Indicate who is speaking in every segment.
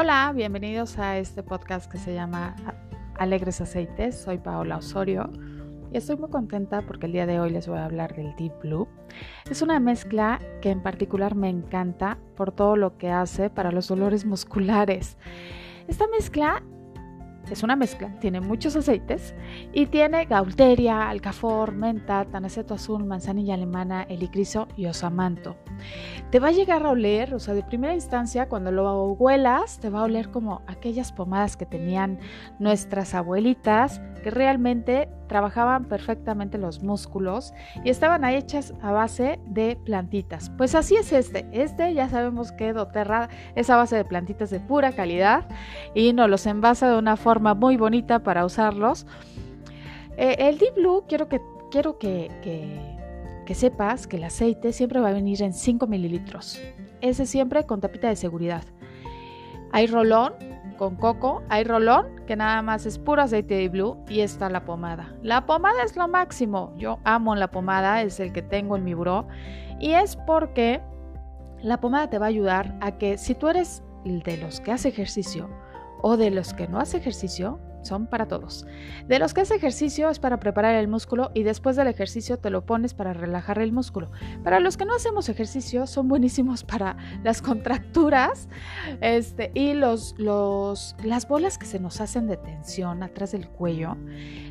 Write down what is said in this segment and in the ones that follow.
Speaker 1: Hola, bienvenidos a este podcast que se llama Alegres Aceites. Soy Paola Osorio y estoy muy contenta porque el día de hoy les voy a hablar del Deep Blue. Es una mezcla que en particular me encanta por todo lo que hace para los dolores musculares. Esta mezcla es una mezcla, tiene muchos aceites y tiene gaulteria, alcafor, menta, tanaceto azul, manzanilla alemana, helicriso y osamanto. Te va a llegar a oler, o sea, de primera instancia, cuando lo huelas, te va a oler como aquellas pomadas que tenían nuestras abuelitas, que realmente trabajaban perfectamente los músculos y estaban hechas a base de plantitas. Pues así es este. Este ya sabemos que doTERRA es a base de plantitas de pura calidad y nos los envasa de una forma muy bonita para usarlos. Eh, el Deep Blue quiero que quiero que, que, sepas que el aceite siempre va a venir en 5 mililitros. Ese siempre con tapita de seguridad. Hay rolón con coco, hay rolón que nada más es puro aceite de blue y está la pomada. La pomada es lo máximo. Yo amo la pomada, es el que tengo en mi buró y es porque la pomada te va a ayudar a que si tú eres de los que hace ejercicio o de los que no hace ejercicio, son para todos. De los que hace ejercicio es para preparar el músculo y después del ejercicio te lo pones para relajar el músculo. Para los que no hacemos ejercicio son buenísimos para las contracturas este, y los, los, las bolas que se nos hacen de tensión atrás del cuello.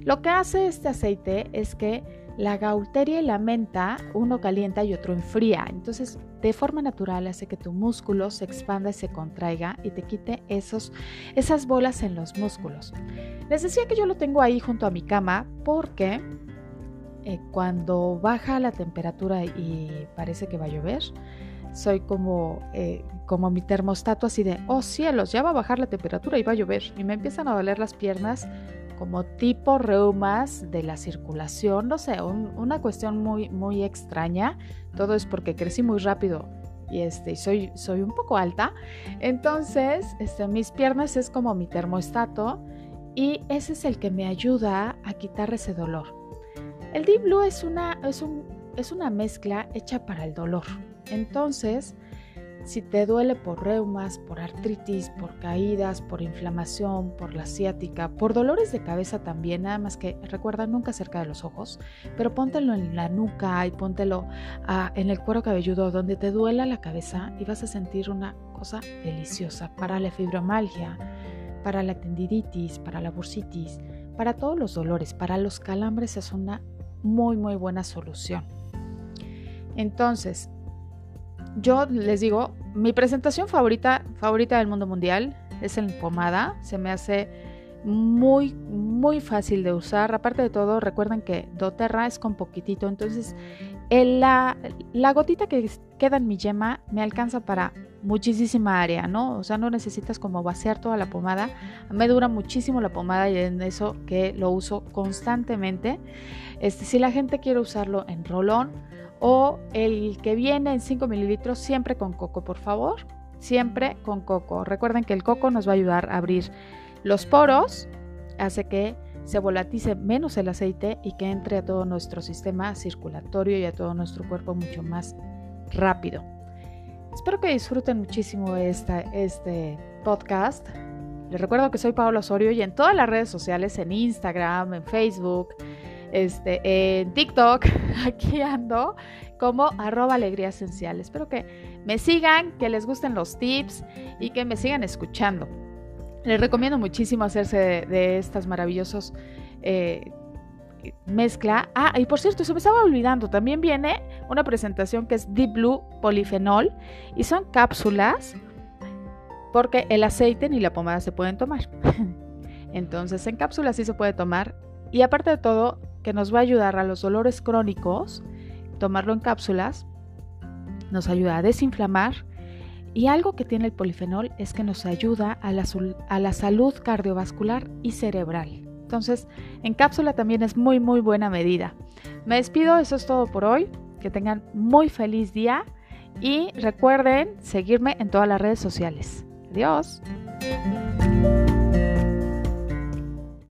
Speaker 1: Lo que hace este aceite es que la gaulteria y la menta, uno calienta y otro enfría. Entonces, de forma natural hace que tu músculo se expanda y se contraiga y te quite esos, esas bolas en los músculos. Les decía que yo lo tengo ahí junto a mi cama porque eh, cuando baja la temperatura y parece que va a llover, soy como, eh, como mi termostato así de, oh cielos, ya va a bajar la temperatura y va a llover. Y me empiezan a doler las piernas como tipo reumas de la circulación, no sé, una cuestión muy, muy extraña. Todo es porque crecí muy rápido y este, soy, soy un poco alta. Entonces, este, mis piernas es como mi termostato y ese es el que me ayuda a quitar ese dolor. El Deep Blue es una, es, un, es una mezcla hecha para el dolor. Entonces, si te duele por reumas, por artritis, por caídas, por inflamación, por la ciática, por dolores de cabeza también, nada más que recuerda nunca cerca de los ojos, pero póntelo en la nuca y póntelo ah, en el cuero cabelludo donde te duela la cabeza y vas a sentir una cosa deliciosa para la fibromalgia, para la tendinitis, para la bursitis, para todos los dolores, para los calambres es una muy muy buena solución. Entonces, yo les digo, mi presentación favorita, favorita del mundo mundial es en pomada. Se me hace muy, muy fácil de usar. Aparte de todo, recuerden que doTERRA es con poquitito. Entonces, la, gotita que queda en mi yema me alcanza para muchísima área, ¿no? O sea, no necesitas como vaciar toda la pomada. Me dura muchísimo la pomada y en eso que lo uso constantemente. Este, si la gente quiere usarlo en rolón, o el que viene en 5 mililitros siempre con coco, por favor. Siempre con coco. Recuerden que el coco nos va a ayudar a abrir los poros, hace que se volatice menos el aceite y que entre a todo nuestro sistema circulatorio y a todo nuestro cuerpo mucho más rápido. Espero que disfruten muchísimo esta, este podcast. Les recuerdo que soy Paola Osorio y en todas las redes sociales, en Instagram, en Facebook, este, en TikTok, aquí ando como arroba alegría esencial. Espero que me sigan, que les gusten los tips y que me sigan escuchando. Les recomiendo muchísimo hacerse de, estas maravillosos eh, mezcla. Ah, y por cierto, se me estaba olvidando, también viene una presentación que es Deep Blue Polifenol y son cápsulas porque el aceite ni la pomada se pueden tomar. Entonces en cápsulas sí se puede tomar y aparte de todo, que nos va a ayudar a los dolores crónicos, tomarlo en cápsulas, nos ayuda a desinflamar y algo que tiene el polifenol es que nos ayuda a la, a la salud cardiovascular y cerebral. Entonces, en cápsula también es muy, muy buena medida. Me despido, eso es todo por hoy. Que tengan muy feliz día y recuerden seguirme en todas las redes sociales. Adiós.